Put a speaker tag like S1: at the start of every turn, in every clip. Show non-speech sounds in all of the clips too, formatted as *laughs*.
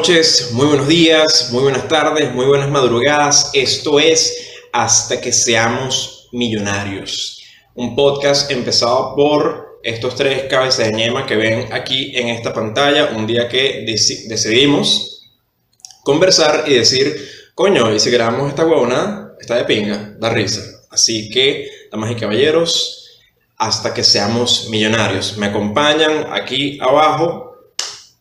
S1: Noches, muy buenos días, muy buenas tardes, muy buenas madrugadas. Esto es Hasta que seamos millonarios. Un podcast empezado por estos tres cabezas de ñema que ven aquí en esta pantalla un día que decidimos conversar y decir, coño, y si grabamos esta huevona, está de pinga, da risa. Así que, damas y caballeros, hasta que seamos millonarios. Me acompañan aquí abajo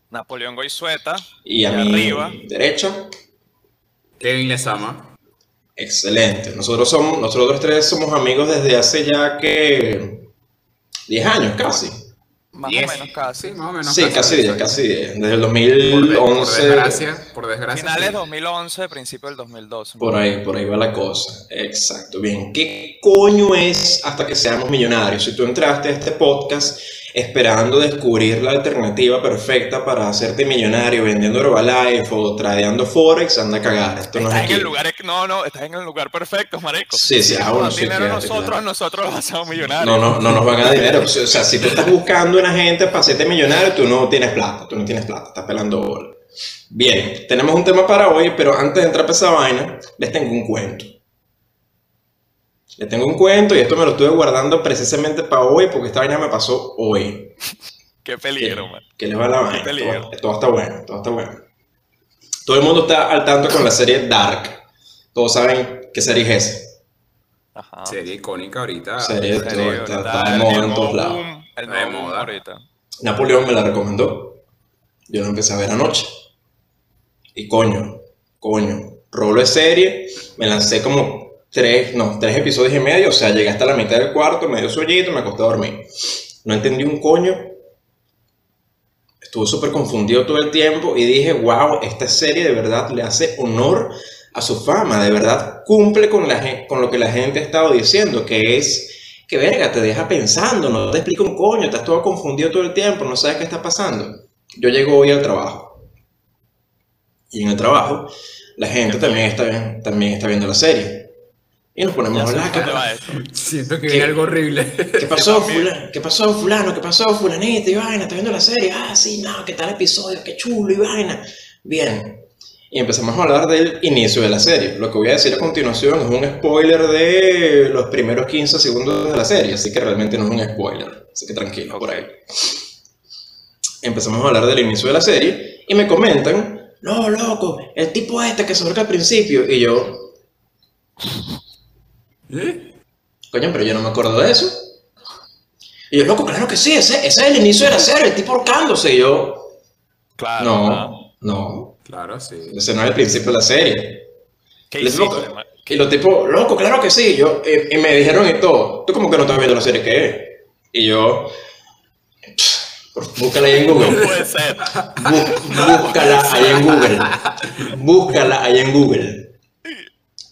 S2: Napoleón Goizueta.
S1: Y a mi arriba. derecha.
S3: Kevin Lezama.
S1: Excelente. Nosotros somos, nosotros tres somos amigos desde hace ya que 10 años casi.
S2: Más o menos casi.
S1: Más o menos sí, casi 10, casi 10. Desde el 2011. Por,
S3: desgracia, por desgracia.
S2: Finales 2011, principio del 2012.
S1: Por ahí, por ahí va la cosa. Exacto. Bien. ¿Qué coño es hasta que seamos millonarios? Si tú entraste a este podcast esperando descubrir la alternativa perfecta para hacerte millonario vendiendo Herbalife o tradeando Forex, anda a cagar.
S2: Esto no es en el lugar, no, no, estás en el lugar perfecto, marico.
S1: Sí, sí,
S2: ah, bueno, sí, dinero nosotros, nosotros hacemos millonarios.
S1: No, no, no nos van a dar dinero. O sea, si tú estás *laughs* buscando una gente para hacerte millonario, tú no tienes plata, tú no tienes plata, estás pelando bola. Bien, tenemos un tema para hoy, pero antes de entrar a esa vaina, les tengo un cuento. Le tengo un cuento y esto me lo estuve guardando precisamente para hoy porque esta vaina me pasó hoy. *laughs*
S2: Qué peligro, man.
S1: Que les va la vaina. Todo, está bueno, todo está bueno. Todo el mundo está al tanto con la serie Dark. Todos saben qué serie es esa.
S3: Ajá. Serie icónica ahorita.
S1: Serie, está, de moda en todos lados.
S2: El de moda ahorita.
S1: Napoleón me la recomendó. Yo la empecé a ver anoche. Y coño, coño, rolo de serie. Me lancé como tres, no, tres episodios y medio, o sea, llegué hasta la mitad del cuarto, medio sueñito, me acosté a dormir. No entendí un coño. Estuve súper confundido todo el tiempo y dije, wow, esta serie de verdad le hace honor a su fama, de verdad cumple con, la, con lo que la gente ha estado diciendo, que es que verga, te deja pensando, no te explica un coño, estás todo confundido todo el tiempo, no sabes qué está pasando. Yo llego hoy al trabajo y en el trabajo la gente también está, también está viendo la serie. Y nos ponemos a hablar.
S3: Siento que viene algo horrible.
S1: ¿Qué pasó, fulano? ¿Qué pasó, fulano? ¿Qué pasó, fulanito? Y vaina, ¿estás viendo la serie? Ah, sí, no, ¿qué tal episodio? Qué chulo y vaina. Bien. Y empezamos a hablar del inicio de la serie. Lo que voy a decir a continuación es un spoiler de los primeros 15 segundos de la serie, así que realmente no es un spoiler. Así que tranquilo por ahí. Empezamos a hablar del inicio de la serie y me comentan, no, loco, el tipo este que se al principio. Y yo, ¿Eh? Coño, pero yo no me acuerdo de eso. Y yo, loco, claro que sí, ese, es el inicio de la serie, el tipo ahorcándose. Y yo,
S2: claro.
S1: No, no.
S3: Claro, sí.
S1: Ese no es el principio de la serie.
S2: ¿Qué hiciste,
S1: y los tipos, loco, claro que sí. Yo, y, me dijeron todo, tú como que no estás viendo la serie que es. Y yo, búscala ahí en Google.
S2: No puede ser.
S1: búscala ahí en Google. Búscala ahí en Google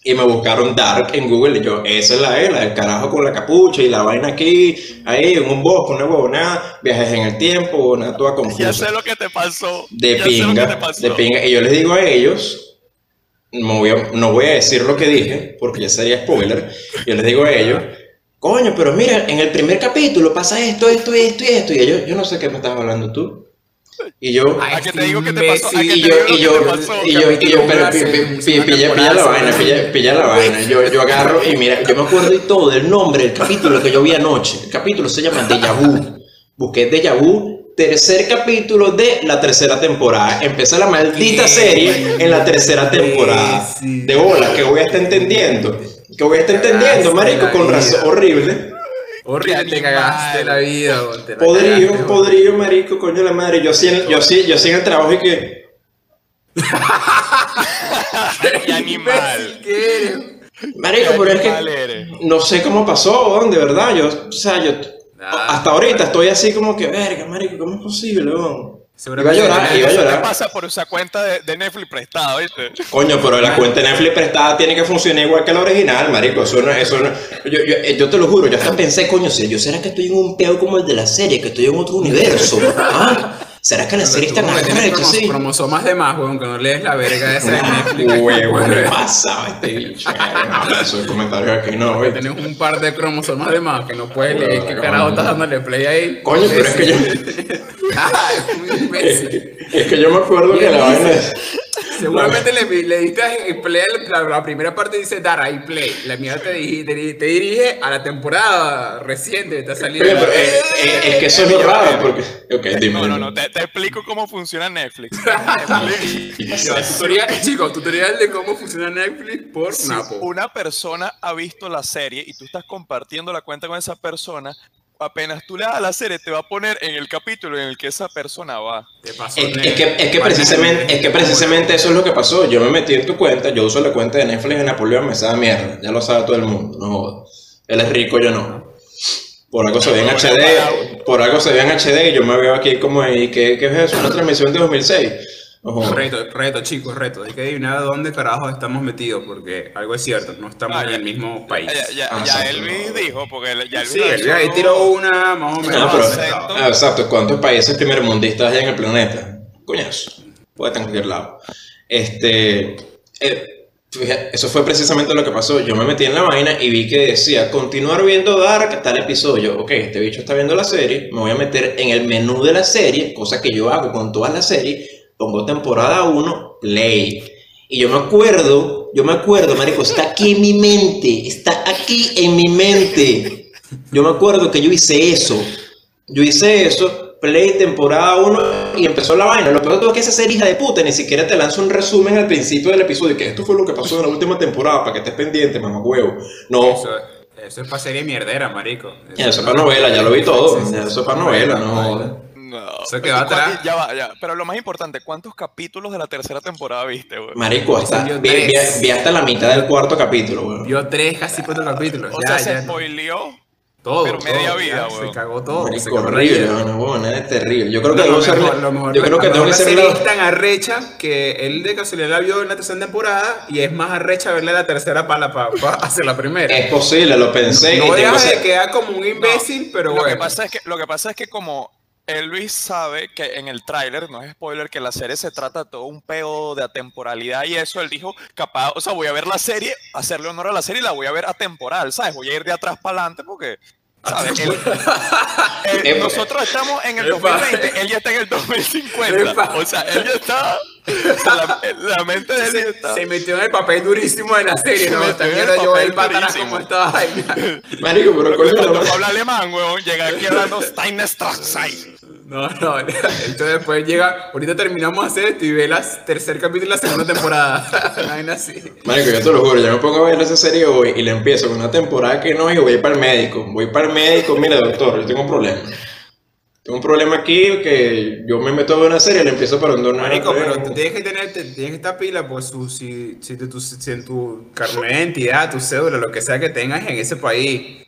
S1: y me buscaron Dark en Google y yo, esa es la E, la del carajo con la capucha y la vaina aquí, ahí en un bosque, una huevonada, viajes en el tiempo, una toda confusa.
S2: Ya sé lo que te pasó.
S1: De pinga, de pinga. Y yo les digo a ellos, no voy a, no voy a decir lo que dije, porque ya sería spoiler, yo les digo a ellos, coño, pero mira, en el primer capítulo pasa esto, esto, esto y esto, y ellos, yo no sé qué me estás hablando tú. Y yo.
S2: ¿A qué te digo que te pasó?
S1: Y yo, y yo, y yo, y yo, pero pilla la vaina, pilla la vaina. Yo, yo agarro y mira, yo me acuerdo y todo del nombre del capítulo que yo vi anoche. El capítulo se llama Deja Vu. Busqué Deja Vu, tercer capítulo de la tercera temporada. Empecé la maldita serie en la tercera temporada. De hola, que voy a estar entendiendo. Que voy a estar entendiendo, marico, con razón horrible.
S3: Horrible, te cagaste la vida.
S1: podrío, podrío, marico, coño la madre. Yo sí, yo sí, yo sí en el trabajo y que. *laughs*
S2: ¡Qué animal!
S1: Marico, pero es que no sé cómo pasó, de verdad. Yo, o sea, yo hasta ahorita estoy así como que, verga, marico, ¿cómo es posible,
S2: Iba a llorar, iba a llorar. ¿Qué pasa por esa cuenta de, Netflix prestada, ¿viste?
S1: Coño, pero la cuenta de Netflix prestada tiene que funcionar igual que la original, marico. Eso no, eso no, yo, yo, eh, yo, te lo juro, yo hasta pensé, coño, yo será que estoy en un peo como el de la serie, que estoy en otro universo. *laughs* ¿Ah? ¿Será que la serie está tan arrecha,
S3: sí? cromosomas de más, weón, que no lees la verga *laughs* esa de Netflix.
S1: Huevo, ¿qué pasa este bicho? *laughs* Esos comentarios aquí no, güey.
S3: Tienes un par de cromosomas de más que no puedes leer. ¿Qué carajo estás dándole play ahí?
S1: Coño, pero es que yo... *laughs*
S3: ah. Es
S1: que yo me acuerdo que la vaina es...
S3: Seguramente le, le diste play la, la, primera parte dice dar ahí play. La mía te, te, te, dirige a la temporada reciente. Está saliendo.
S1: Pero, eh, eh, es que eso es lo raro. Porque... Okay, dime,
S2: no, no, no. Te, explico cómo funciona Netflix. *laughs*
S3: tutorial, *laughs* chicos, tutorial de cómo funciona Netflix por si Napo.
S2: Una persona ha visto la serie y tú estás compartiendo la cuenta con esa persona apenas tú le das a la serie, te va a poner en el capítulo en el que esa persona va.
S1: es, que, es, que precisamente, es que precisamente eso es lo que pasó. Yo me metí en tu cuenta, yo uso la cuenta de Netflix de Napoleón, me sabe mierda. Ya lo sabe todo el mundo, no jodas. Él es rico, yo no. Por algo se ve en HD, por algo se ve en HD y yo me veo aquí como, ¿y qué, qué es eso? Una transmisión de 2006.
S3: Reto, reto, chicos, reto. Hay que adivinar dónde carajo estamos metidos, porque algo es cierto, no estamos ah, en el mismo país.
S2: Ya, ya, ya Elvis dijo, porque ya Elvis
S3: Sí, Elvis ahí tiró una más o menos.
S1: Ah, exacto, ¿cuántos países primermundistas hay en el planeta? Coñazo, puede estar en cualquier lado. Este, eh, eso fue precisamente lo que pasó. Yo me metí en la vaina y vi que decía continuar viendo Dark tal episodio. Ok, este bicho está viendo la serie, me voy a meter en el menú de la serie, cosa que yo hago con todas las series pongo temporada 1, play. Y yo me acuerdo, yo me acuerdo, marico, está aquí en mi mente, está aquí en mi mente. Yo me acuerdo que yo hice eso. Yo hice eso, play temporada 1 y empezó la vaina. Lo peor es que esa serie hija de puta ni siquiera te lanza un resumen al principio del episodio, que esto fue lo que pasó en la última temporada, para que estés pendiente, mamá huevo. No.
S3: Eso, es para serie mierdera, marico.
S1: Eso, es para novela, ya lo vi todo. Eso es para novela, no
S2: no. Se quedó atrás. Ya va, ya. Pero lo más importante, ¿cuántos capítulos de la tercera temporada viste, güey?
S1: Marico, hasta, vi, vi, hasta la mitad del cuarto capítulo, güey.
S3: Vio tres, casi cuatro capítulos.
S2: O sea, se spoileó. Todo, pero media vida, güey.
S3: Se cagó todo.
S1: Marico, horrible, no, es terrible. Yo creo que debo ser. Yo creo que tengo que ser.
S3: Es tan arrecha que él de casualidad la vio en la tercera temporada y es más arrecha verle la tercera para, para, hacer la primera.
S1: Es posible, lo pensé.
S3: No, deja de quedar como un imbécil, pero bueno.
S2: Lo que, pasa es que, lo que pasa es que como Elvis sabe que en el tráiler, no es spoiler, que la serie se trata de todo un peo de atemporalidad y eso, él dijo, capaz, o sea, voy a ver la serie, hacerle honor a la serie y la voy a ver atemporal, ¿sabes? Voy a ir de atrás para adelante porque, ¿sabes? *laughs* nosotros estamos en el 2020, él ya está en el 2050, o sea, él ya está... *laughs* la, mente de él
S3: se,
S2: está...
S3: se metió en el papel durísimo de la serie, ¿no? También yo el patana como estaba ahí. *laughs*
S1: Marico, pero
S2: cuando habla alemán, weón, llega aquí hablando Steinstraße.
S3: No, no, entonces después llega, ahorita terminamos de hacer esto y ve el tercer capítulo de la segunda temporada. *laughs* Vaina así.
S1: Marico, yo te lo juro, yo me pongo a ver esa serie hoy y le empiezo con una temporada que no y voy para el médico. Voy para el médico, mira doctor, yo tengo un problema. Tengo un problema aquí que yo me meto a ver una serie y le empiezo para un
S3: Marico, pero tú tienes que tener, tienes que estar pila, pues si, si, tu, si en tu carnet de identidad, tu cédula, lo que sea que tengas en ese país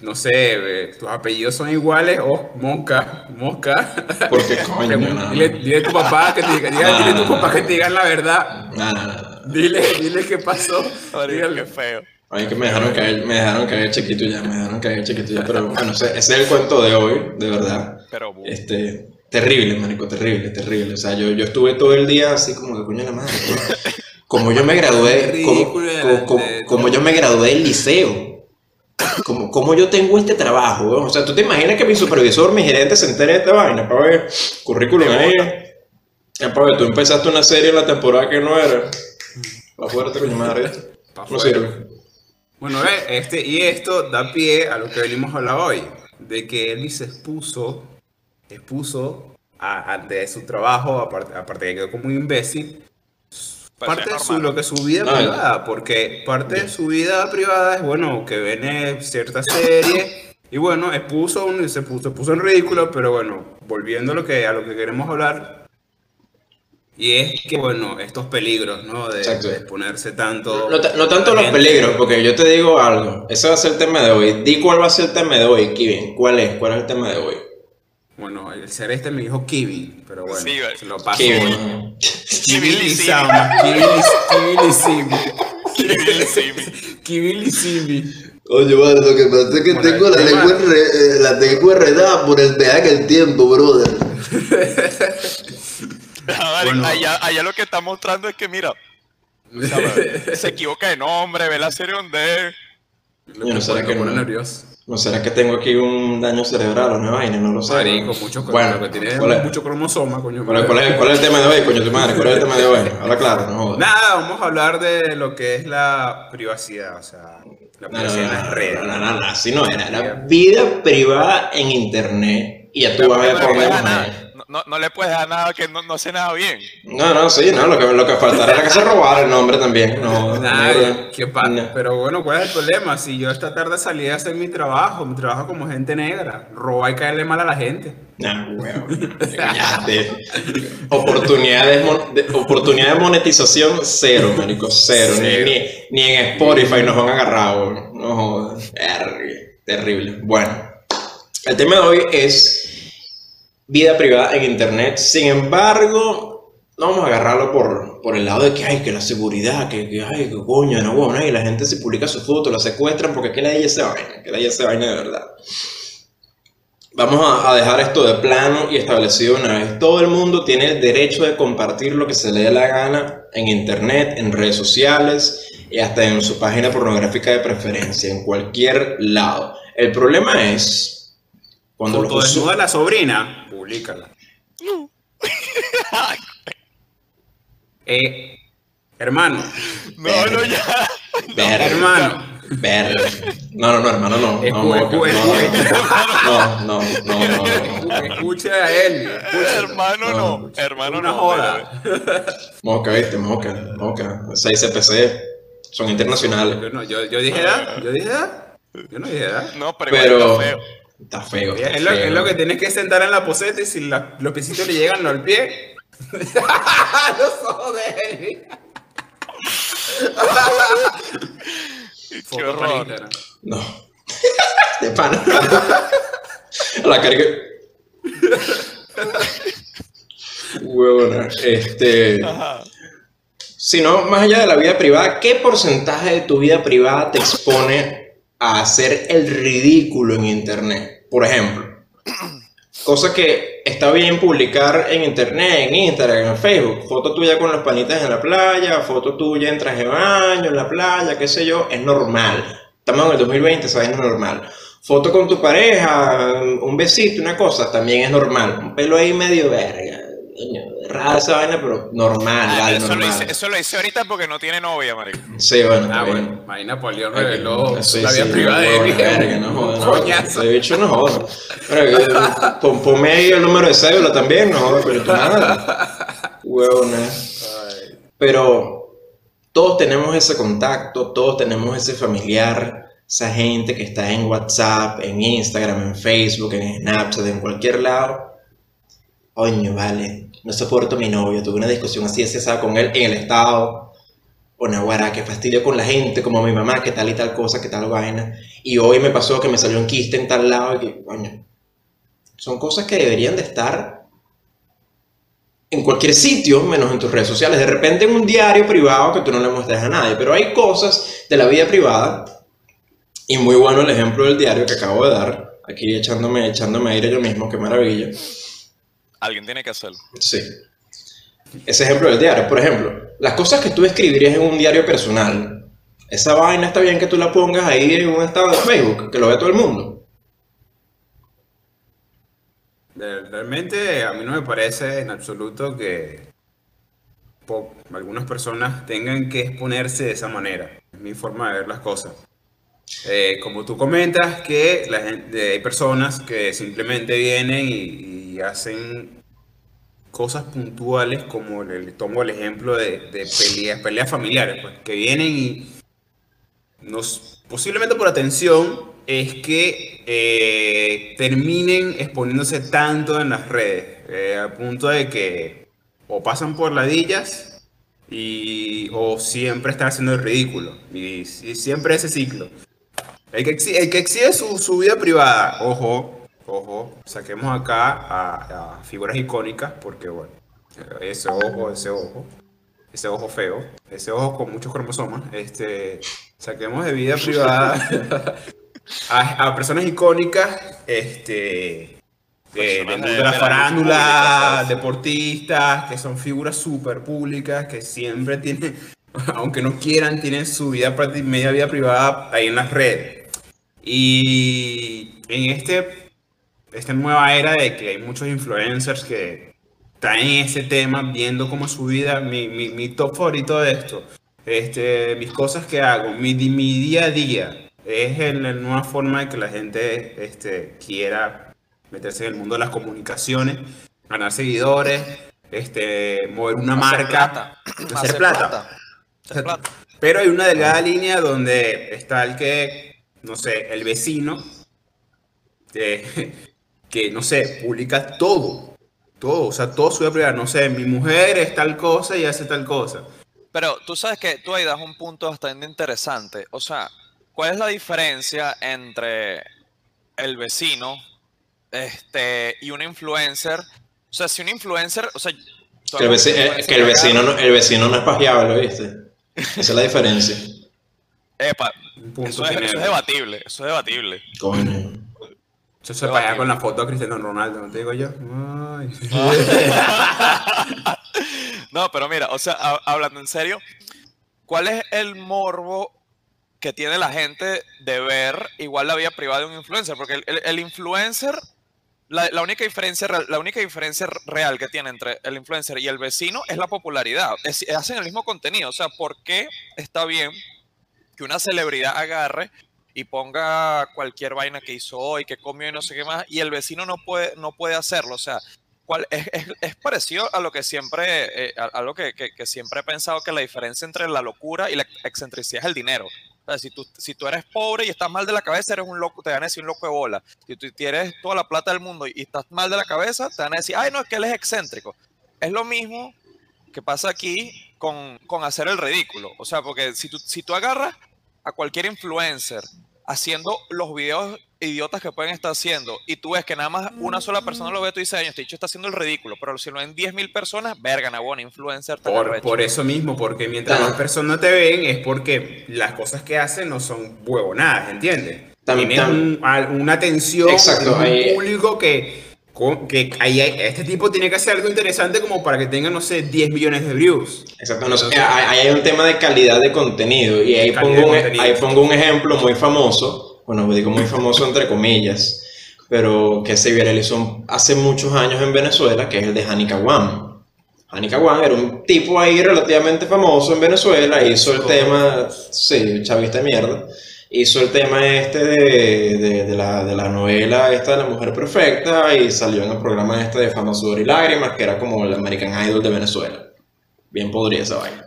S3: no sé, tus apellidos son iguales, oh, Mosca, Mosca.
S1: Porque *laughs* coño,
S3: dile, a tu papá que te diga, dile a tu papá que te digan la verdad. Dile, dile qué pasó.
S2: Dígale. Qué feo.
S1: Ay, que me dejaron caer, me dejaron caer chiquito ya, me dejaron caer chiquito ya, pero bueno, ese es el cuento de hoy, de verdad.
S2: Pero,
S1: este, terrible, marico, terrible, terrible. O sea, yo, yo estuve todo el día así como que coño la madre. Como yo me gradué, como, como, como yo me gradué del liceo como, como yo tengo este trabajo, o sea, tú te imaginas que mi supervisor, mi gerente se entere de esta vaina, para ver, currículum ahí, para ver, tú empezaste una serie en la temporada que no era, para fuerte, coño madre, no sirve.
S3: Bueno, este, y esto da pie a lo que venimos a hablar hoy, de que Elvis se expuso, expuso ante su trabajo, aparte, aparte que quedó como un imbécil, parte de su, lo que su vida privada, porque parte de su vida privada es, bueno, que ven cierta serie y bueno, expuso un, se, puso, puso en ridículo, pero bueno, volviendo a lo que, a lo que queremos hablar, y es que, bueno, estos peligros, ¿no? De, exponerse tanto.
S1: No, tanto los peligros, porque yo te digo algo, ese va a ser el tema de hoy. Di cuál va a ser el tema de hoy, Kevin. ¿Cuál es? ¿Cuál es el tema de hoy?
S3: Bueno, el ser este me dijo Kiwi, pero bueno, se lo paso.
S1: Kiwi.
S3: Kiwi Kiwi Kiwi
S4: Oye, vale, lo que pasa es que
S3: Bueno,
S4: tengo
S3: el
S4: la lengua, enre- eh, la tengo enredada por el viaje del tiempo, brother. *laughs*
S2: Ah,
S3: Bueno.
S2: allá, allá lo que está mostrando es que, mira, se equivoca de nombre, ve la serie donde
S1: no será que no.
S3: nervioso.
S1: ¿No será que tengo aquí un daño cerebral o una vaina? No lo sé.
S3: Marico, mucho
S1: bueno,
S3: que tiene
S1: ¿cuál es,
S3: mucho cromosoma, coño.
S1: cuál es- cuál es- cuál es el tema de hoy, coño, tu madre? ¿Cuál es el tema de hoy? *laughs* Habla claro, no jodas.
S3: Nada, vamos a hablar de lo que es la privacidad, o sea, la
S1: No, no,
S3: privacidad en las
S1: no,
S3: redes.
S1: no, no, no, así no era. Era vida privada en internet. Y ya tú vas a ver por a
S2: no, no- le puedes dar nada que no, no hace nada bien.
S1: No, no, sí, no, lo que, lo que faltara era que se robara el nombre también. No, no,
S3: qué pa-
S1: no.
S3: Pero bueno, ¿cuál es el problema? Si yo esta tarde salí a hacer mi trabajo, mi trabajo como gente negra, robar y caerle mal a la gente.
S1: Nah, weón. Cállate. Oportunidades, mon- de, oportunidad de monetización, cero, marico, cero. Ni,
S3: Cero.
S1: ni, ni en Spotify nos han agarrado, weón. No jodas. Terrible. Bueno, el tema de hoy es vida privada en Internet. Sin embargo, no vamos a agarrarlo por, por el lado de que, ay, que la seguridad, que, que ay, que coño, no, bueno, y la gente se publica su foto, la secuestran, porque que la ella se vaina, que la ella se vaina de verdad. Vamos a, a dejar esto de plano y establecido una vez. Todo el mundo tiene el derecho de compartir lo que se le dé la gana en internet, en redes sociales y hasta en su página pornográfica de preferencia, en cualquier lado. El problema es cuando
S3: Foto
S1: usu-
S3: desnuda de la sobrina, públicala. *laughs* Eh, hermano,
S2: No, no, ya.
S3: Hermano.
S1: Verga. No, no, no, hermano, no. No,
S3: Escu-
S1: no,
S3: escu-
S1: no, no, no, no, no, no.
S3: Escuche a él.
S2: hermano,
S1: No,
S2: no. Hermano,
S3: Una
S2: no.
S3: joda.
S1: Moca, viste, moca, moca. 6 CPC son internacionales.
S3: Yo, no, yo, yo dije edad, yo dije edad. Yo no dije edad.
S2: No, pero,
S1: Pero
S2: igual está feo.
S1: Está feo. está
S3: Es lo,
S1: feo.
S3: es lo que tienes que sentar en la poseta y si la- los piecitos le llegan al pie. *laughs* los ojos de él.
S2: Qué horror.
S1: No. De pana. La carga. Huevona. Este.
S2: Ajá.
S1: Si no, más allá de la vida privada, ¿qué porcentaje de tu vida privada te expone a hacer el ridículo en internet? Por ejemplo, cosa que está bien publicar en internet, en Instagram, en Facebook, foto tuya con los panitas en la playa, foto tuya en traje de baño, en la playa, qué sé yo, es normal. Estamos en el 2020, esa vaina es normal. Foto con tu pareja, un besito, una cosa, también es normal. Un pelo ahí medio verga. Coño, Rara esa vaina, pero normal,
S2: Ah,
S1: vale,
S2: eso, lo hice, eso lo hice ahorita porque no tiene novia, marico.
S1: Sí, bueno,
S3: Ah,
S1: bien.
S3: bueno. Ahí Napoleón reveló
S1: Sí,
S3: la vida
S1: sí,
S3: privada de él.
S1: verga, no jodas, no. Bicho no joda. Pero, pon- ponme ahí el número de cédula también, no joda, pero madre. Huevona. Pero todos tenemos ese contacto, todos tenemos ese familiar, esa gente que está en WhatsApp, en Instagram, en Facebook, en Snapchat, en cualquier lado. Coño, vale, no soporto a mi novio, tuve una discusión así, así, con él en el estado. O Naguará, que fastidio con la gente, como mi mamá, que tal y tal cosa, que tal vaina. Y hoy me pasó que me salió un quiste en tal lado y que, coño, son cosas que deberían de estar en cualquier sitio, menos en tus redes sociales. De repente en un diario privado que tú no le muestres a nadie. Pero hay cosas de la vida privada, y muy bueno el ejemplo del diario que acabo de dar, aquí echándome, echándome aire yo mismo, qué maravilla.
S2: Alguien tiene que hacerlo.
S1: Sí. Ese ejemplo del diario, por ejemplo, las cosas que tú escribirías en un diario personal, esa vaina está bien que tú la pongas ahí en un estado de Facebook, que lo vea todo el mundo.
S3: Realmente a mí no me parece en absoluto que algunas personas tengan que exponerse de esa manera. Es mi forma de ver las cosas. Eh, como tú comentas que la gente- hay personas que simplemente vienen y, y hacen cosas puntuales como le, tomo el ejemplo de, peleas, peleas familiares, pues, que vienen y nos, posiblemente por atención es que eh, terminen exponiéndose tanto en las redes, eh, a punto de que o pasan por ladillas y, o siempre están haciendo el ridículo. Y, y siempre ese ciclo. El que, exhibe su, su vida privada, ojo, ojo, saquemos acá a, a figuras icónicas, porque bueno, ese ojo, ese ojo, ese ojo feo, ese ojo con muchos cromosomas, este, saquemos de vida privada *laughs* a, a personas icónicas, este, de- del
S2: Personas
S3: mundo
S2: de-
S3: de la farándula,
S2: pública,
S3: deportistas, que son figuras súper públicas, que siempre tienen, *laughs* aunque no quieran, tienen su vida, media vida privada ahí en las redes. Y en este, esta nueva era de que hay muchos influencers que traen ese tema, viendo cómo es su vida, mi, mi, mi top favorito de esto, este, mis cosas que hago, mi, mi día a día, es la nueva forma de que la gente este, quiera meterse en el mundo de las comunicaciones, ganar seguidores, este, mover una
S2: Hacer
S3: marca,
S2: plata.
S3: hacer plata.
S2: Hacer plata.
S3: Pero hay una delgada línea donde está el que, no sé, el vecino, que, que, no sé, publica todo. Todo, o sea, todo su vida privada. No sé, mi mujer es tal cosa y hace tal cosa.
S2: Pero tú sabes que tú ahí das un punto bastante interesante. O sea, ¿cuál es la diferencia entre el vecino este, y un influencer? O sea, si un influencer, o sea,
S1: Que el, eh,
S2: influencer
S1: que el vecino, no, el vecino no es pajeable, ¿viste? Esa es la diferencia.
S2: Epa, es, eso es debatible, eso es debatible.
S1: Coño.
S3: Eso se allá con la foto de Cristiano Ronaldo, ¿no te digo yo? Ay. *laughs*
S2: No, pero mira, o sea, ha- hablando en serio, ¿cuál es el morbo que tiene la gente de ver igual la vida privada de un influencer? Porque el, el- el influencer, la, la única diferencia, real- la única diferencia real que tiene entre el influencer y el vecino es la popularidad. Es- hacen el mismo contenido. O sea, ¿por qué está bien que una celebridad agarre y ponga cualquier vaina que hizo hoy, que comió y no sé qué más, y el vecino no puede, no puede hacerlo? O sea, ¿Cuál, es, parecido a lo que siempre, eh, a, a que- que siempre he pensado que la diferencia entre la locura y la excentricidad es el dinero. O sea, si tú, si tú eres pobre y estás mal de la cabeza, eres un loco, te van a decir un loco de bola. Si tú tienes toda la plata del mundo y estás mal de la cabeza, te van a decir, ay, no, es que él es excéntrico. Es lo mismo que pasa aquí con, con hacer el ridículo. O sea, porque si tú, si tú agarras a cualquier influencer haciendo los videos idiotas que pueden estar haciendo y tú ves que nada más una sola persona lo ve, tú dices, "Ay, este dicho está haciendo el ridículo, pero si lo ven 10.000 personas, verga, na, bueno, influencer
S3: Por,
S2: arrecho".
S3: por eso mismo, porque mientras más personas te ven es porque las cosas que hacen no son huevonadas, ¿entiendes?
S1: Tam-
S3: Tienes
S1: tam-
S3: un- al- una atención,
S1: Exacto,
S3: un
S1: ahí-
S3: público que, con- que ahí hay- este tipo tiene que hacer algo interesante como para que tenga, no sé, 10 millones de views.
S1: Exacto, no
S3: Entonces-
S1: ahí hay un tema de calidad de contenido y ahí pongo, un, e, ahí pongo un ejemplo muy famoso, bueno, digo muy famoso entre comillas, pero que se viralizó hace muchos años en Venezuela, que es el de Hanika Wam. Hanika Wam era un tipo ahí relativamente famoso en Venezuela, hizo el
S3: Oh.
S1: tema, sí, chavista de mierda, hizo el tema este de, de- de la, de la novela esta de la mujer perfecta y salió en el programa este de Fama, Sudor y Lágrimas, que era como el American Idol de Venezuela. Bien podría esa vaina.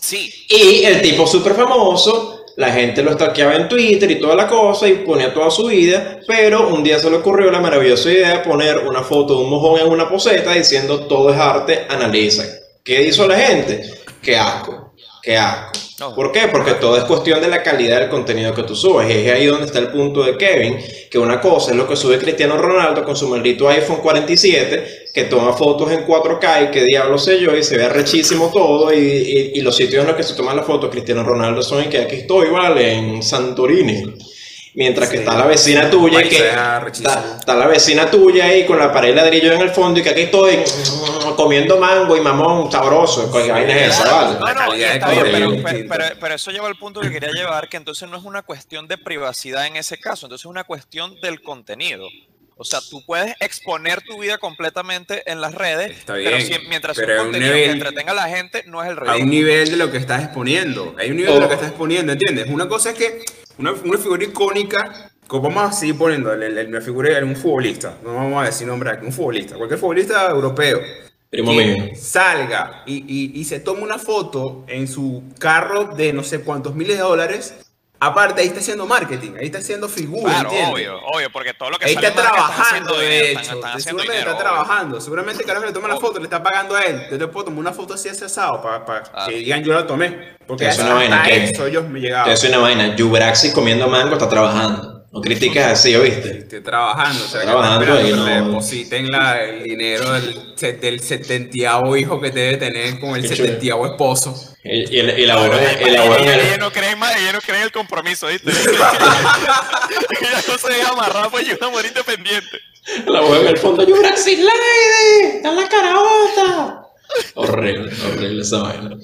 S2: Sí,
S1: Y el tipo súper famoso, la gente lo stalkeaba en Twitter y toda la cosa y ponía toda su vida, pero un día se le ocurrió la maravillosa idea de poner una foto de un mojón en una poseta diciendo todo es arte, analiza. ¿Qué hizo la gente? Qué asco, qué asco.
S2: No.
S1: ¿Por qué? Porque todo es cuestión de la calidad del contenido que tú subes. Y es ahí donde está el punto de Kevin, que una cosa es lo que sube Cristiano Ronaldo con su maldito iPhone 47, que toma fotos en 4K y que diablo sé yo, y se ve rechísimo todo, y, y- y los sitios en los que se toman las fotos Cristiano Ronaldo son en que aquí estoy, vale, en Santorini. Mientras que
S3: Sí.
S1: está la vecina tuya y que está, está la vecina tuya ahí con la pared de ladrillo en el fondo y que aquí estoy comiendo mango y mamón sabroso. ¿Qué vaina es esa, vale?
S2: Está bien, pero,
S3: contenido
S2: pero,
S3: distinta.
S2: pero- pero eso lleva al punto que quería llevar, que entonces no es una cuestión de privacidad en ese caso, entonces es una cuestión del contenido. O sea, tú puedes exponer tu vida completamente en las redes,
S3: Está
S2: pero si- mientras
S3: pero
S2: un
S3: un
S2: contenido que entretenga a la gente, no es el
S3: a un
S2: ridículo.
S3: nivel de lo que estás exponiendo. Hay un nivel de lo que
S1: Oh.
S3: estás exponiendo, ¿entiendes? Una cosa es que una, una figura icónica, como vamos a seguir poniendo, la figura de un futbolista, no vamos a decir nombre aquí, un futbolista, cualquier futbolista europeo,
S1: Primo
S3: que
S1: mío.
S3: salga y, y- y se tome una foto en su carro de no sé cuántos miles de dólares, aparte ahí está haciendo marketing, ahí está haciendo figura,
S2: Claro,
S3: ¿entiendes?
S2: obvio, obvio, porque todo lo que
S3: Ahí
S2: sale
S3: está trabajando, de
S2: dinero,
S3: hecho.
S2: están- están haciendo
S3: Seguramente
S2: dinero,
S3: está
S2: obvio.
S3: trabajando. Seguramente el carajo que le toma la foto le está pagando a él. Yo te puedo tomar una foto así ese asado para
S2: Claro.
S3: que digan yo la tomé. Porque
S1: Es una vaina que-
S3: eso ellos me llegaban.
S1: Yo soy una vaina. Yubraxi comiendo mango está trabajando. No criticas así, ¿oíste?
S3: Estoy trabajando, o sea,
S1: Trabajando
S3: que
S1: no.
S3: depositen la- el dinero del, del setentiavo hijo que debe tener con el setentiavo esposo.
S1: Y, y, el- la buena- y la
S2: Ella, ella- no cree más, ella no cree en el compromiso, ¿viste? *laughs* ella no se deja amarrar, pues yo una mujer independiente.
S1: La mujer en el fondo, yo Brasil Lady, está en la carabota. Horrible, horrible esa vaina.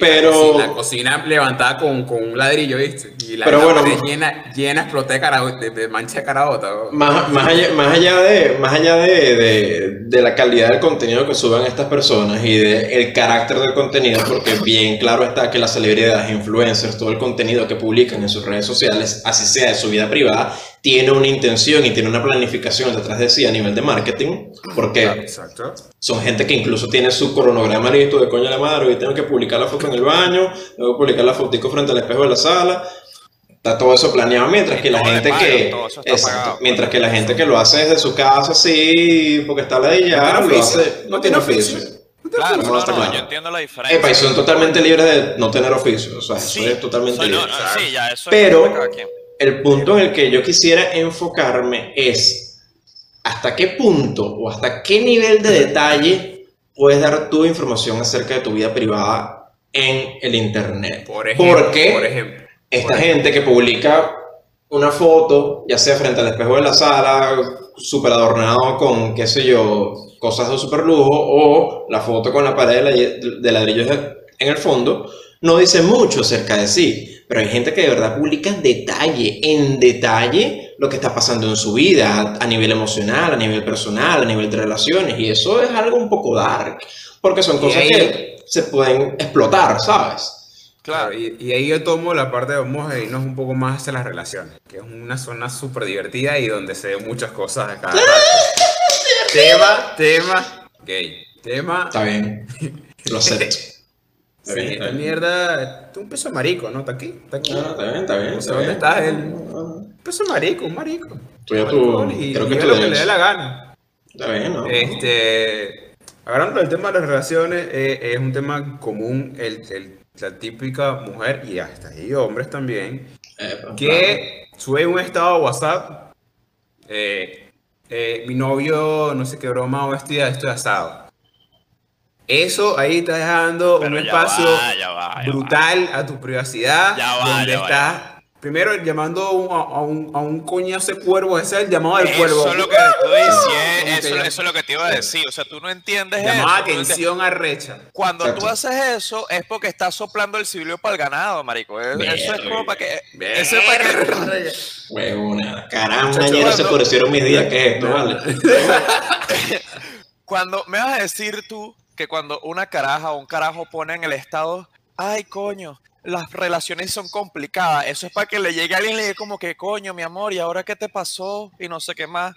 S1: Pero-
S3: La cocina, levantada con, con un ladrillo, ¿viste? Y la
S1: Pero bueno,
S3: llena, llena exploté de, de, de mancha de carabota. ¿no?
S1: Más, más allá, más allá, de, más allá de, de- de la calidad del contenido que suban estas personas y del carácter del contenido, porque bien claro está que las celebridades, influencers, todo el contenido que publican en sus redes sociales, así sea de su vida privada, tiene una intención y tiene una planificación detrás de sí a nivel de marketing, porque
S3: Exacto.
S1: son gente que incluso tiene su cronograma listo de coño a la madre, hoy tengo que publicar la foto en el baño, que publicar la fotico frente al espejo de la sala. Está todo eso planeado, mientras que la gente que.
S2: eso
S1: exacto,
S2: pagado.
S1: mientras que la gente que lo hace desde su casa, sí, porque está la de ya,
S3: No tiene
S1: lo
S3: oficio,
S1: hace. No tiene oficio.
S2: Claro,
S1: No,
S2: no,
S1: claro.
S2: yo entiendo la diferencia.
S1: Epa, y son totalmente libres de no tener oficio. O sea, eso
S2: Sí,
S1: es totalmente libre.
S2: no, sí, ya, eso
S1: Pero-
S2: es de.
S1: El punto en el que yo quisiera enfocarme es hasta qué punto o hasta qué nivel de detalle puedes dar tu información acerca de tu vida privada en el internet.
S3: Por ejemplo.
S1: Porque
S3: Por ejemplo.
S1: esta
S3: por
S1: gente que publica una foto, ya sea frente al espejo de la sala, súper adornado con, qué sé yo, cosas de súper lujo, o la foto con la pared de ladrillos en el fondo, no dice mucho acerca de sí. Pero hay gente que de verdad publica en detalle, en detalle, lo que está pasando en su vida, a nivel emocional, a nivel personal, a nivel de relaciones, y eso es algo un poco dark, porque son cosas
S3: ahí-
S1: que se pueden explotar, ¿sabes?
S3: Claro, y, y ahí yo tomo la parte de vamos a irnos un poco más hacia las relaciones, que es una zona súper divertida y donde se ven muchas cosas a cada rato. *laughs* tema, tema, gay. Tema,
S1: Está bien, lo *laughs* acepto. Está
S3: sí,
S1: bien, está
S3: esta
S1: bien.
S3: mierda, tú un peso marico, ¿no? Está aquí, está aquí.
S1: Está bien, está bien.
S3: No sé dónde está él.
S1: No, no.
S3: Un peso marico, un marico.
S1: Tú ya tú,
S3: y
S1: creo que tú
S3: lo que le dé la gana.
S1: Está bien, ¿no?
S3: Este, hablando del tema de las relaciones, eh, es un tema común, el, el- la típica mujer, y hasta ahí hombres también,
S1: Epa, claro.
S3: que sube un estado a WhatsApp, eh, eh, mi novio, no sé qué broma, o este día estoy asado. Eso ahí está dejando
S2: Pero
S3: un
S2: ya
S3: espacio
S2: va, ya va, ya va.
S3: brutal a tu privacidad,
S2: Ya va,
S3: donde
S2: ya va,
S3: estás primero llamando a un, a un, a un coñazo de cuervo, ese es el llamado del cuervo.
S2: Eso es lo que te estoy diciendo, eso, es lo que te iba a decir. O sea, tú no entiendes
S3: Llamada
S2: eso.
S3: a
S2: no
S3: atención arrecha.
S2: Cuando tú haces eso es porque estás soplando el ciblio para el ganado, marico. Es- Eso es como para que... Eso es para que...
S1: Huevona. Caramba, ayer se oscurecieron mis días. ¿Qué es esto, *laughs* vale? *laughs*
S2: Cuando me vas a decir tú que cuando una caraja o un carajo pone en el estado, ay coño, las relaciones son complicadas, eso es para que le llegue a alguien y le diga como que coño, mi amor, ¿y ahora qué te pasó? Y no sé qué más.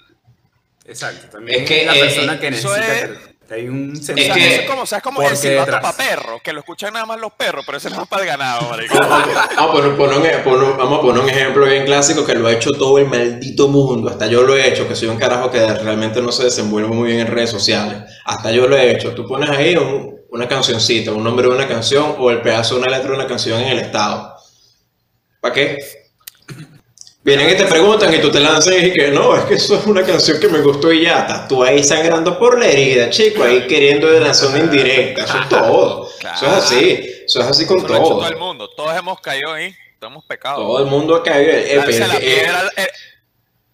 S3: Exacto, también
S1: Es que,
S3: la
S1: eh,
S3: persona que
S2: eso
S3: necesita
S2: es-
S3: hay un
S2: O
S3: sentido.
S2: sea,
S1: que-
S2: eso es como, o sea, es como el silbato
S3: detrás.
S2: para perros, que lo escuchan nada más los perros, pero ese no es para el ganado, *laughs* marico.
S1: Vamos a poner, poner un, poner- vamos a poner un ejemplo bien clásico que lo ha hecho todo el maldito mundo. Hasta yo lo he hecho, que soy un carajo que realmente no se desenvuelve muy bien en redes sociales. Hasta yo lo he hecho. Tú pones ahí un- una cancioncita, un nombre de una canción o el pedazo de una letra de una canción en el estado. ¿Para qué? Vienen y te preguntan y tú te lanzas y que no, es que eso es una canción que me gustó y ya. Estás tú ahí sangrando por la herida, chico, ahí queriendo lanzar una indirecta. Eso es todo. Eso es así. Eso es así con todo.
S2: todo el mundo, todos hemos caído ahí, todos hemos pecado.
S1: Todo el mundo ha caído. El,
S2: eh,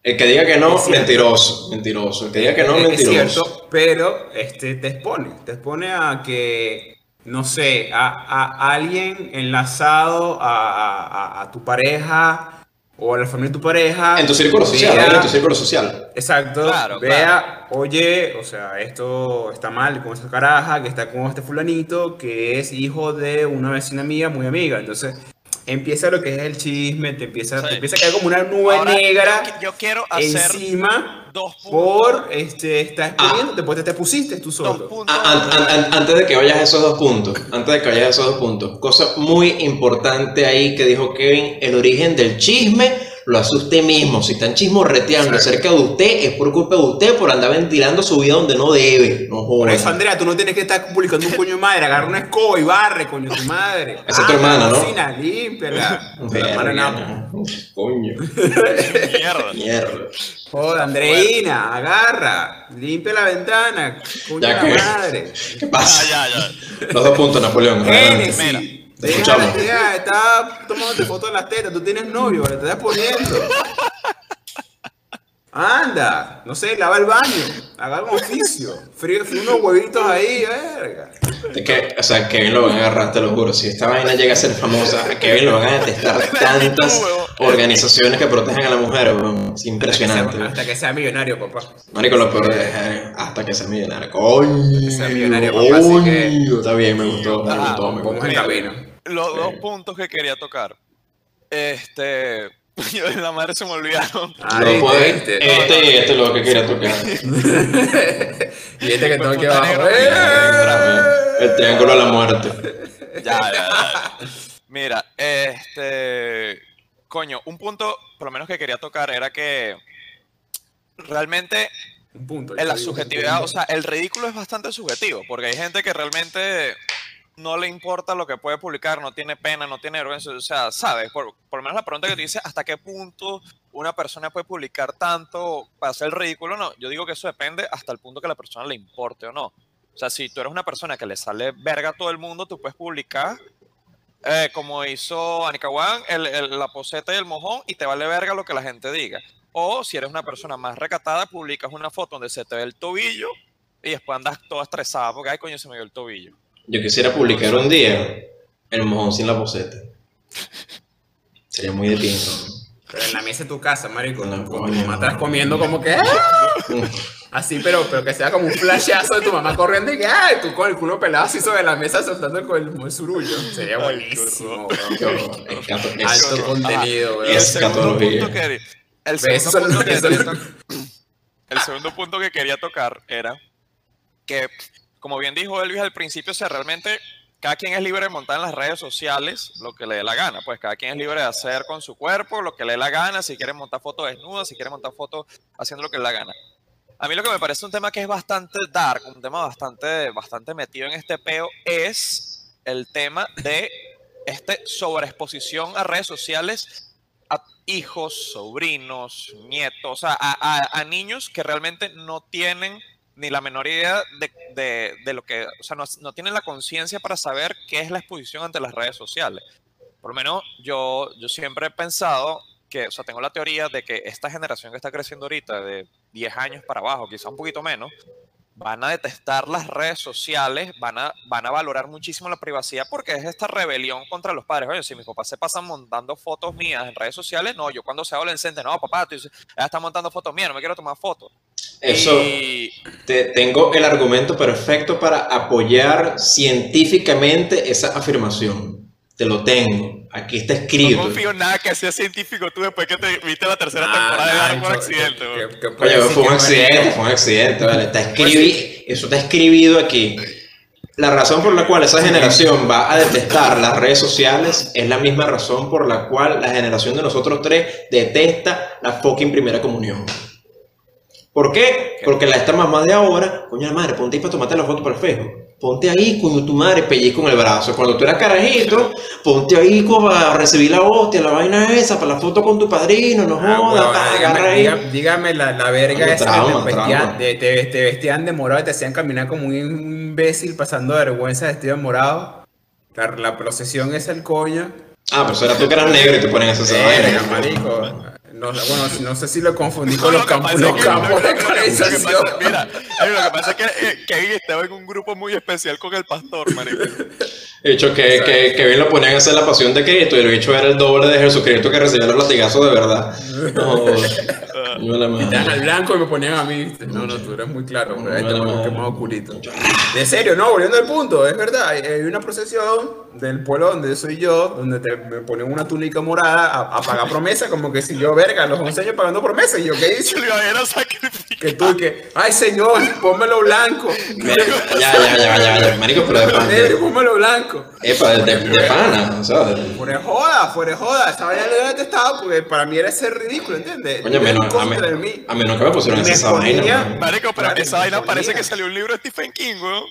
S1: el que diga que no, mentiroso. Mentiroso. El que diga que no,
S3: es, es
S1: mentiroso.
S3: cierto, pero este, te expone, te expone a que, no sé, a, a alguien enlazado a- a tu pareja o a la familia de tu pareja.
S1: En tu círculo social,
S3: vea-
S1: ¿eh? en tu círculo social.
S3: Exacto,
S2: Claro,
S3: vea, oye, o sea, esto está mal con esta caraja, que está con este fulanito, que es hijo de una vecina mía, muy amiga. Entonces, empieza lo que es el chisme, te empieza,
S2: Sí.
S3: te empieza a caer como una nube
S2: ahora,
S3: negra
S2: Yo, yo quiero hacer
S3: encima
S2: dos puntos.
S3: por este, estás exponiendo, después te, te pusiste tú solo.
S2: puntos.
S1: A- an- an- an- antes de que vayas a esos dos puntos, antes de que vayas a esos dos puntos, cosa muy importante ahí que dijo Kevin, el origen del chisme lo hace usted mismo. Si están chismorreteando acerca de usted, es por culpa de usted por andar ventilando su vida donde no debe. No
S3: Por
S1: jodas.
S3: eso, Andrea, tú no tienes que estar publicando un *laughs* coño de madre. Agarra una escoba y barre, coño, tu madre.
S1: Esa es tu hermana, ¿no?
S3: Cocina, límpiala. *laughs* Hermana no.
S1: Coño.
S2: Mierda.
S1: Mierda.
S3: Joder, Andreina, agarra. Limpia la ventana. Coño
S1: Ya que-
S3: madre. *laughs*
S1: ¿Qué
S2: Ah,
S1: pasa?
S2: ya, ya.
S1: Los dos puntos, Napoleón.
S3: Génesis.
S1: Te escuchamos.
S3: idea, está tomándote fotos de las tetas. Tú tienes novio, le estás poniendo. Anda, no sé, lava el baño, haga un oficio, fríe, fríe unos huevitos ahí, verga.
S1: Es que, o sea, Kevin lo van a agarrar, te lo juro. Si esta vaina llega a ser famosa, a Kevin lo van a detestar *laughs* tantas organizaciones que protegen a la mujer. Es impresionante.
S3: Hasta que sea millonario, papá.
S1: Marico, lo peor es eh, hasta que sea millonario. Coño.
S3: sea millonario, papá, así que-
S1: coño. Está bien, me gustó, me
S2: Ajá,
S1: gustó, me
S3: Vamos
S1: gustó.
S3: en
S2: Mira.
S3: camino.
S2: Los dos puntos que quería tocar. Este. *laughs* Yo de la madre se me olvidaron.
S3: Ah,
S1: Lo
S3: viste,
S1: puede-
S3: viste.
S1: Este y este es lo que quería tocar. *laughs*
S3: Y este que tengo aquí abajo. ¡eh!
S1: El triángulo de la muerte.
S2: Ya, ya, ya. Mira, este. Coño, un punto, por lo menos que quería tocar, era que realmente
S3: Un punto.
S2: en la subjetividad, o sea, el ridículo es bastante subjetivo, porque hay gente que realmente no le importa lo que puede publicar, no tiene pena, no tiene vergüenza, o sea, sabes, por, por lo menos la pregunta que tú dices, ¿hasta qué punto una persona puede publicar tanto para el ridículo? No, yo digo que eso depende hasta el punto que la persona le importe o no. O sea, si tú eres una persona que le sale verga a todo el mundo, tú puedes publicar, eh, como hizo Anika Wan, el- el- la poseta y el mojón, y te vale verga lo que la gente diga. O si eres una persona más recatada, publicas una foto donde se te ve el tobillo y después andas toda estresada porque, ay, coño, se me vio el tobillo.
S1: Yo quisiera publicar un día el mojón sin la poseta. Sería muy de pinto.
S3: Pero en la mesa de tu casa, marico.
S1: No,
S3: con tu mamá estás comiendo como que. ¡ah! Así, pero, pero que sea como un flashazo de tu mamá corriendo y que, ¡ay! Tú con el culo pelado así sobre la mesa soltando el, el, el surullo. Sería
S2: Ay,
S3: buenísimo, Alto contenido, weón.
S2: el
S1: Es
S2: segundo punto que punto que el segundo punto que quería tocar era que, como bien dijo Elvis al principio, o sea, realmente cada quien es libre de montar en las redes sociales lo que le dé la gana. Pues cada quien es libre de hacer con su cuerpo lo que le dé la gana, si quiere montar fotos desnudas, si quiere montar fotos haciendo lo que le dé la gana. A mí lo que me parece un tema que es bastante dark, un tema bastante, bastante metido en este peo, es el tema de este sobreexposición a redes sociales a hijos, sobrinos, nietos, a, a- a niños que realmente no tienen ni la menor idea de, de- de lo que, o sea, no, no tienen la conciencia para saber qué es la exposición ante las redes sociales. Por lo menos yo, yo siempre he pensado que, o sea, tengo la teoría de que esta generación que está creciendo ahorita, de 10 años para abajo, quizá un poquito menos, van a detestar las redes sociales, van a, van a valorar muchísimo la privacidad porque es esta rebelión contra los padres. Oye, si mis papás se pasan montando fotos mías en redes sociales, no, yo cuando sea adolescente, no, papá, tú dices, ella está montando fotos mías, no me quiero tomar fotos.
S1: Eso,
S2: Y-
S1: te, tengo el argumento perfecto para apoyar científicamente esa afirmación. Te lo tengo. Aquí está
S2: no
S1: escrito.
S2: confío en nada que sea científico tú después que te viste la tercera
S3: Ah,
S2: temporada de Dark por accidente.
S3: que-
S2: weón.
S3: que- que puede
S1: Oye, fue un accidente, fue un accidente, vale. Está
S3: Pues
S1: Eso está escribido aquí. La razón por la cual esa generación va a detestar las redes sociales es la misma razón por la cual la generación de nosotros tres detesta la fucking primera comunión. ¿Por qué? Porque la esta mamá de ahora, coño la madre, ponte ahí para tomarte la foto para el Facebook. Ponte ahí, coño tu madre, pellizco en el brazo. Cuando tú eras carajito, ponte ahí para recibir la hostia, la vaina esa, para la foto con tu padrino, no
S3: Ah,
S1: jodas,
S3: dígame,
S1: agarra ahí.
S3: dígame- dígame la, la verga esa que te
S1: trauma.
S3: vestían, te, te- te vestían de morado y te hacían caminar como un imbécil pasando vergüenza vestido de morado. La, la procesión es el coño.
S1: Ah, pero eso era tú que eras negro y te ponían esa vaina.
S3: marico. No, bueno, no sé si lo confundí con
S2: No,
S3: los campos, los de *laughs*
S2: Mira, eh, lo que pasa es que eh, Kevin estaba en un grupo muy especial con el pastor, marico.
S1: De hecho, que, que, que bien lo ponían a hacer la pasión de Cristo y el bicho era el doble de Jesucristo que recibía los latigazos de verdad. *laughs* No, la madre.
S3: al blanco y me ponían a mí. No, no, tú eres muy claro, pero este
S1: Bueno,
S3: más,
S1: madre.
S3: que más oscurito. De serio, no, volviendo al punto, es verdad. Hay una procesión del pueblo donde soy yo, donde te, me ponen una túnica morada a, a pagar promesa, como que si yo, verga, a los 11 años pagando promesa. Y yo, ¿qué hice? *laughs* Que tú, que, ay señor, pónmelo blanco.
S1: Ya, ya, ya, ya, ya, marico, pero de pana.
S3: Pónmelo blanco.
S1: Epa, de, de, de pana, de-
S3: Fuera joda, fuera de joda. Esa vaina le detestado porque para mí era ser ridículo, ¿entiendes?
S1: Coño, menos, a, mí, a menos que me pusieron
S3: Me
S1: esa vaina.
S2: Marico, pero
S3: Claro,
S2: esa vaina parece que salió un libro de Stephen King, weón.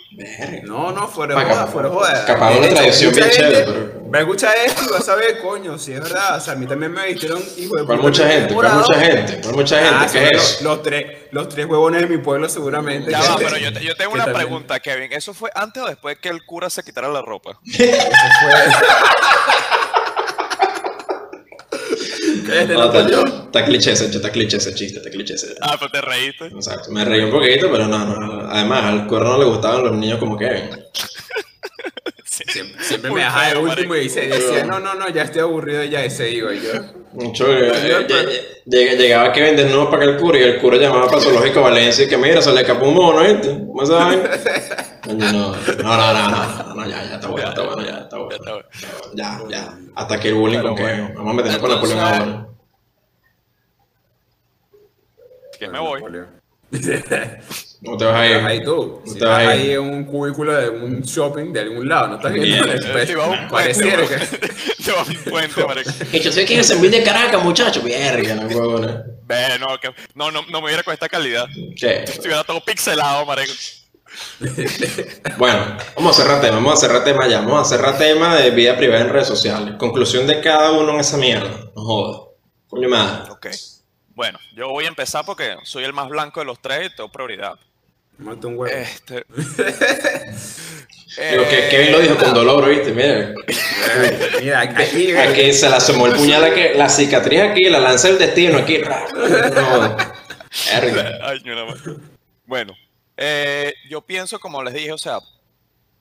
S3: No, no, fuera de joda,
S1: capaz-
S3: fuera de joda.
S1: capaz
S3: De
S1: una tradición bien chévere, pero-
S3: Me escucha esto y va a saber, coño, si es verdad. O sea, a mí también me vistieron hijo de
S1: ¿Cuál
S3: puta
S1: mucha gente? ¿Cuál
S3: morado.
S1: mucha gente? ¿Cuál mucha gente?
S3: Ah,
S1: ¿Qué es
S3: los,
S1: eso?
S3: los tres, los tres huevones de mi pueblo seguramente.
S2: Ya va, *laughs* pero yo, te- yo tengo una pregunta, Kevin. ¿Eso fue antes o después que el cura se quitara la ropa?
S3: Cállate,
S1: No,
S3: no,
S1: está, está cliché ese, está cliché ese chiste, está cliché ese.
S2: Ah, pero te reíste.
S1: Exacto, me reí un poquito, pero no, no. Además, al cuerno no le gustaban los niños como Kevin. *laughs*
S3: Siempre, me dejaba de último y dice, decía, no, no, no, ya estoy aburrido ya ese y yo.
S1: Mucho, eh, lleg- llegaba Kevin desnudo para que el cura y el cura llamaba para Zoológico Valencia y que mira, se le escapó un mono, ¿viste? ¿Cómo? *laughs* Coño, no, no, no, no, no, no, no, ya, ya está bueno, está bueno, ya, está
S2: Ya
S1: bueno.
S2: está bueno.
S1: Ya, ya, hasta que el bullying con
S2: bueno.
S1: Vamos a meternos con Napoleón ahora.
S2: Que me voy. *laughs*
S1: ¿Cómo te vas a
S3: Ahí
S1: ir?
S3: tú.
S1: No
S3: Si
S1: te vas
S3: vas ahí en un cubículo de un shopping de algún lado, no estás viendo el
S2: te va a un puente,
S3: Pareciera que.
S2: Te va a un puente, *laughs* marico.
S1: Que yo sé que es en de Caracas, muchacho. Verga, no huevona.
S2: No, que, no, no, no me hubiera con esta calidad.
S1: ¿Qué?
S2: Estuviera todo pixelado, marico. *laughs*
S1: Bueno, vamos a cerrar tema, vamos a cerrar tema ya, vamos a cerrar tema de vida privada en redes sociales. Conclusión de cada uno en esa mierda. No jodas. Coño madre.
S2: Ok. Bueno, yo voy a empezar porque soy el más blanco de los tres y tengo prioridad.
S3: Mata un huevo.
S2: Este. *laughs*
S1: Digo que
S2: Eh,
S1: Kevin lo dijo con dolor, ¿viste? Mira.
S3: Mira, aquí.
S1: Aquí se le asomó el puñal aquí, la cicatriz aquí, la lanza del destino aquí. *laughs* No.
S2: Bueno, eh, yo pienso, como les dije, o sea,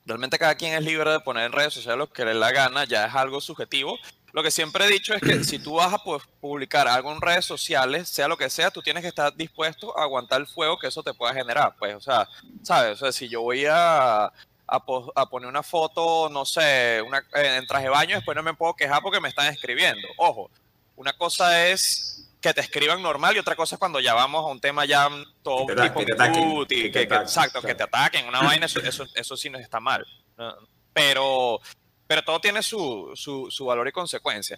S2: realmente cada quien es libre de poner en redes sociales lo que le la gana, ya es algo subjetivo. Lo que siempre he dicho es que si tú vas a pues, publicar algo en redes sociales, sea lo que sea, tú tienes que estar dispuesto a aguantar el fuego que eso te pueda generar. Pues, o sea, ¿sabes? O sea, si yo voy a, a, a poner una foto, no sé, una, en traje de baño, después no me puedo quejar porque me están escribiendo. Ojo, una cosa es que te escriban normal y otra cosa es cuando ya vamos a un tema ya todo
S3: Que te
S2: tipo
S3: que
S2: cutie,
S3: que
S2: que- que- exacto, que te ataquen, una vaina, eso, eso, eso sí no está mal. Pero, pero todo tiene su, su, su valor y consecuencia.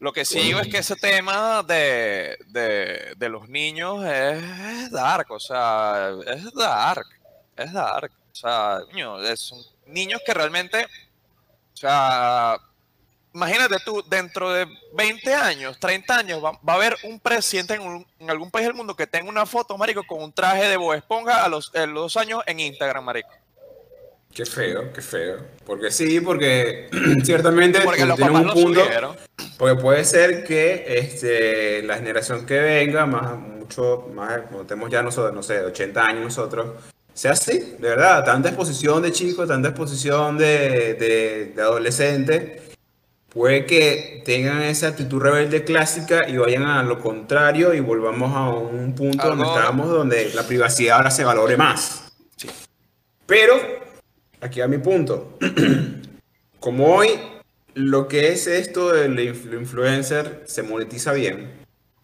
S2: Lo que sí digo es que ese tema de, de, de los niños es dark, o sea, es dark, es dark. O sea, coño, es- son niños que realmente, o sea, imagínate tú, dentro de 20 años, 30 años, va, va a haber un presidente en, un- en algún país del mundo que tenga una foto, marico, con un traje de Bob Esponja a los, a los dos años en Instagram, marico.
S3: Qué feo, qué feo. Porque sí, porque *clears throat* ciertamente
S2: Porque los papás
S3: un
S2: lo
S3: punto.
S2: subieron.
S3: Porque puede ser que este, la generación que venga, más, mucho más, como tenemos ya nosotros, no sé, 80 años nosotros, sea así, de verdad. Tanta exposición de chicos, tanta exposición de, de, de adolescentes, puede que tengan esa actitud rebelde clásica y vayan a lo contrario y volvamos a un punto donde
S2: Algo-
S3: estábamos, donde la privacidad ahora se valore más. Pero, aquí a mi punto. *clears throat* Como hoy lo que es esto del inf- influencer se monetiza bien.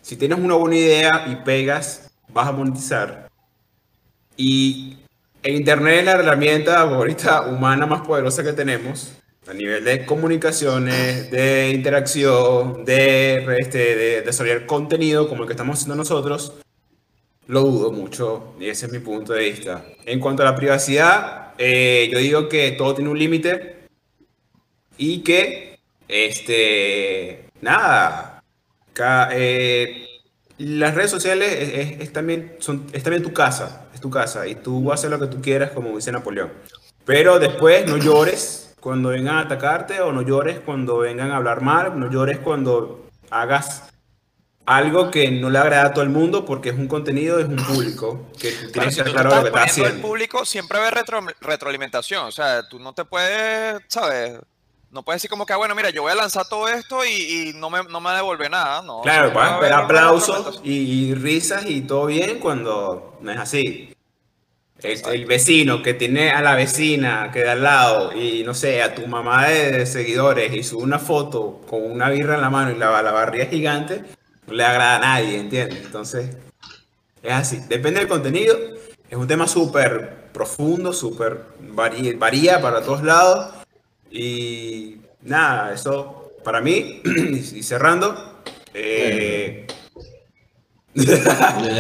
S3: Si tienes una buena idea y pegas, vas a monetizar. Y el internet es la herramienta ahorita humana más poderosa que tenemos a nivel de comunicaciones, de interacción, de, este, de desarrollar contenido como el que estamos haciendo nosotros. Lo dudo mucho y ese es mi punto de vista. En cuanto a la privacidad, eh, yo digo que todo tiene un límite y que, este, nada, eh, las redes sociales es, es- es también, son, es también tu casa, es tu casa y tú haces lo que tú quieras, como dice Napoleón. Pero después no llores cuando vengan a atacarte o no llores cuando vengan a hablar mal, no llores cuando hagas algo que no le agrada a todo el mundo porque es un contenido, es un público, que tú
S2: Claro,
S3: tienes
S2: si
S3: que estar claro lo que estás haciendo.
S2: público, siempre haber retro- retroalimentación. O sea, tú no te puedes, ¿sabes? No puedes decir como que, ah, bueno, mira, yo voy a lanzar todo esto y, y no, me, no me devuelve nada, ¿no?
S3: Claro, vas a esperar aplausos y risas y todo bien cuando no es así. El, el vecino que tiene a la vecina que da al lado y no sé, a tu mamá de seguidores y sube una foto con una birra en la mano y la, la barriga gigante, no le agrada a nadie, ¿entiendes? Entonces, es así. Depende del contenido. Es un tema súper profundo, súper vari- varía para todos lados. Y nada, eso para mí, *clears throat* y cerrando, eh,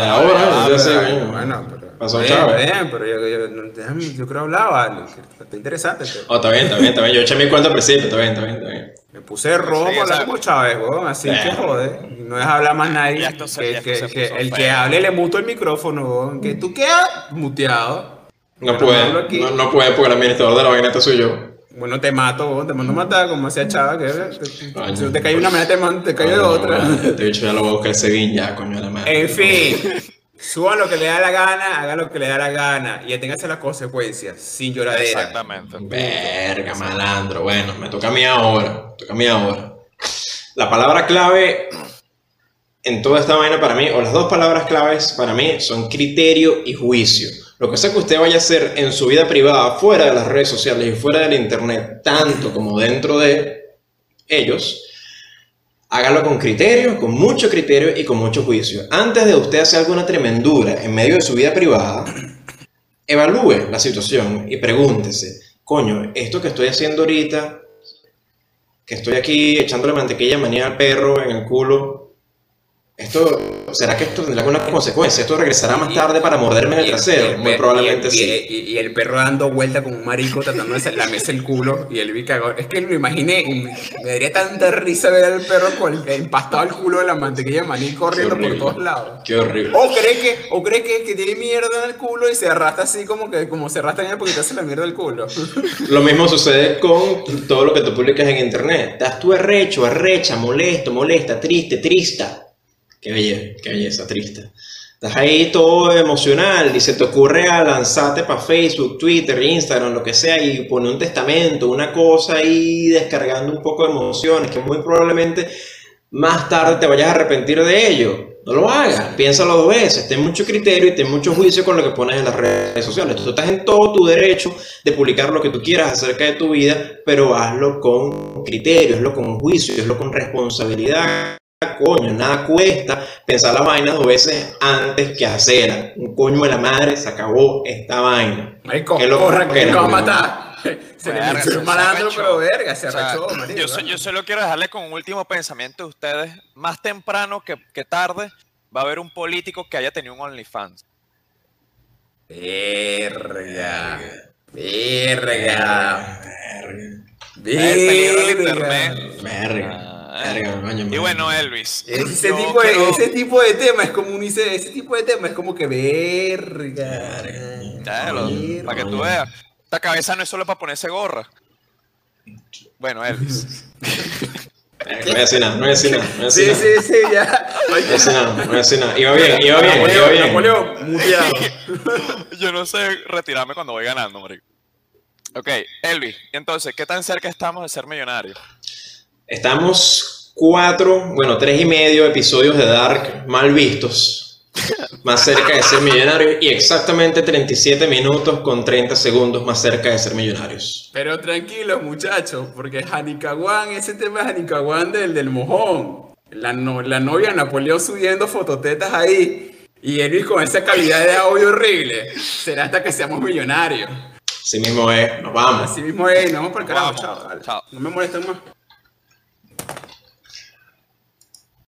S1: ahora, yo sé,
S3: bueno.
S1: bueno,
S3: pero,
S1: Pasó
S3: bien,
S1: Chávez.
S3: bien, pero yo, yo, déjame, yo creo hablaba, está interesante. el tema.
S1: Oh, está bien, está bien, está bien. Yo eché mi cuenta al principio, está bien, está bien, está bien.
S3: Me puse rojo
S2: Sí,
S3: para hablar como Chávez, weón, así que joder, no deja hablar más nadie.
S2: Se-
S3: que, que- que el que hable le muto el micrófono, weón, que tú quedas muteado.
S1: No
S3: Pero
S1: puede, no, no puede porque el administrador de la vaineta soy yo.
S3: Bueno, te mato, weón, te mando a matar, como hacía Chávez, que te-
S1: Coño.
S3: si te cae una manera, te, mando- te cae de otra.
S1: no, Este bicho ya lo voy a buscar ese ya, coño de la madre.
S3: En fin, *laughs* suban lo que le da la gana, hagan lo que le da la gana y aténganse a las consecuencias, sin lloradera.
S2: Exactamente.
S1: Verga, malandro. Bueno, me toca a mí ahora. Me toca a mí ahora. La palabra clave en toda esta vaina para mí, o las dos palabras claves para mí, son criterio y juicio. Lo que sea que usted vaya a hacer en su vida privada, fuera de las redes sociales y fuera del internet, tanto como dentro de ellos, hágalo con criterio, con mucho criterio y con mucho juicio. Antes de usted hacer alguna tremendura en medio de su vida privada, evalúe la situación y pregúntese, coño, esto que estoy haciendo ahorita, que estoy aquí echándole mantequilla manía al perro en el culo, esto, ¿será que esto tendrá alguna consecuencia? ¿Esto regresará más tarde para morderme en el trasero?
S3: el
S1: Muy probablemente
S3: y,
S1: sí.
S3: Y, y el perro dando vuelta con un marico tratando de lamerse el culo y el vi cagón. Es que lo imaginé me, daría tanta risa ver al perro con el, empastado el culo de la mantequilla de maní corriendo por todos lados.
S1: Qué horrible.
S3: O cree que, o cree que, que tiene mierda en el culo y se arrastra así como que como se arrastra en el porque te hace la mierda del culo. *laughs*
S1: Lo mismo sucede con todo lo que tú publicas en internet. Estás tú arrecho, arrecha, molesto, molesta, triste, trista. Qué belleza, qué belleza, triste. Estás ahí todo emocional y se te ocurre a lanzarte para Facebook, Twitter, Instagram, lo que sea y poner un testamento, una cosa ahí descargando un poco de emociones que muy probablemente más tarde te vayas a arrepentir de ello. No lo hagas, piénsalo dos veces, ten mucho criterio y ten mucho juicio con lo que pones en las redes sociales. Tú estás en todo tu derecho de publicar lo que tú quieras acerca de tu vida, pero hazlo con criterio, hazlo con juicio, hazlo con responsabilidad. Coño, nada cuesta pensar la vaina dos veces antes que hacerla. Un coño de la madre, se acabó esta vaina.
S3: Marico,
S1: Qué loco
S3: corra, que lo a matar. *laughs* Se le
S2: Verga,
S3: metió un malandro, pero verga, se
S2: O sea,
S3: arrechó,
S2: yo, so- yo solo quiero dejarle con un último pensamiento de ustedes. Más temprano que, que tarde va a haber un político que haya tenido un OnlyFans.
S3: Verga. Verga.
S2: Del
S3: Verga.
S2: internet.
S1: Verga,
S2: Y bueno, Elvis.
S3: Ese
S2: yo
S3: tipo, de,
S2: quiero-
S3: ese tipo de tema es como un ese, ese tipo de tema es como que verga.
S2: Para que tú veas. Esta cabeza no es solo para ponerse gorra. Bueno, Elvis. *laughs*
S1: No voy a decir nada, no voy a decir nada, no
S3: Sí,
S1: nada.
S3: sí, sí, ya.
S1: No voy a decir nada, no voy a decir nada. Iba bien, iba bien, iba bien.
S3: Napoleón, muteado. *laughs*
S2: Yo no sé retirarme cuando voy ganando, marico. Ok, Elvis, entonces, ¿qué tan cerca estamos de ser millonarios?
S1: Estamos cuatro, bueno, tres y medio episodios de Dark mal vistos. Más cerca de ser millonarios y exactamente 37 minutos con 30 segundos más cerca de ser millonarios.
S3: Pero tranquilos, muchachos, porque Hanikawan, ese tema es Hanikawan del, del mojón. La, no- la novia de Napoleón subiendo fototetas ahí. Y Elvis con esa calidad de audio horrible. Será hasta que seamos millonarios.
S1: Así mismo es, nos vamos.
S3: Así mismo es, nos vamos para el carajo, chao.
S2: chao.
S3: No me molestan más.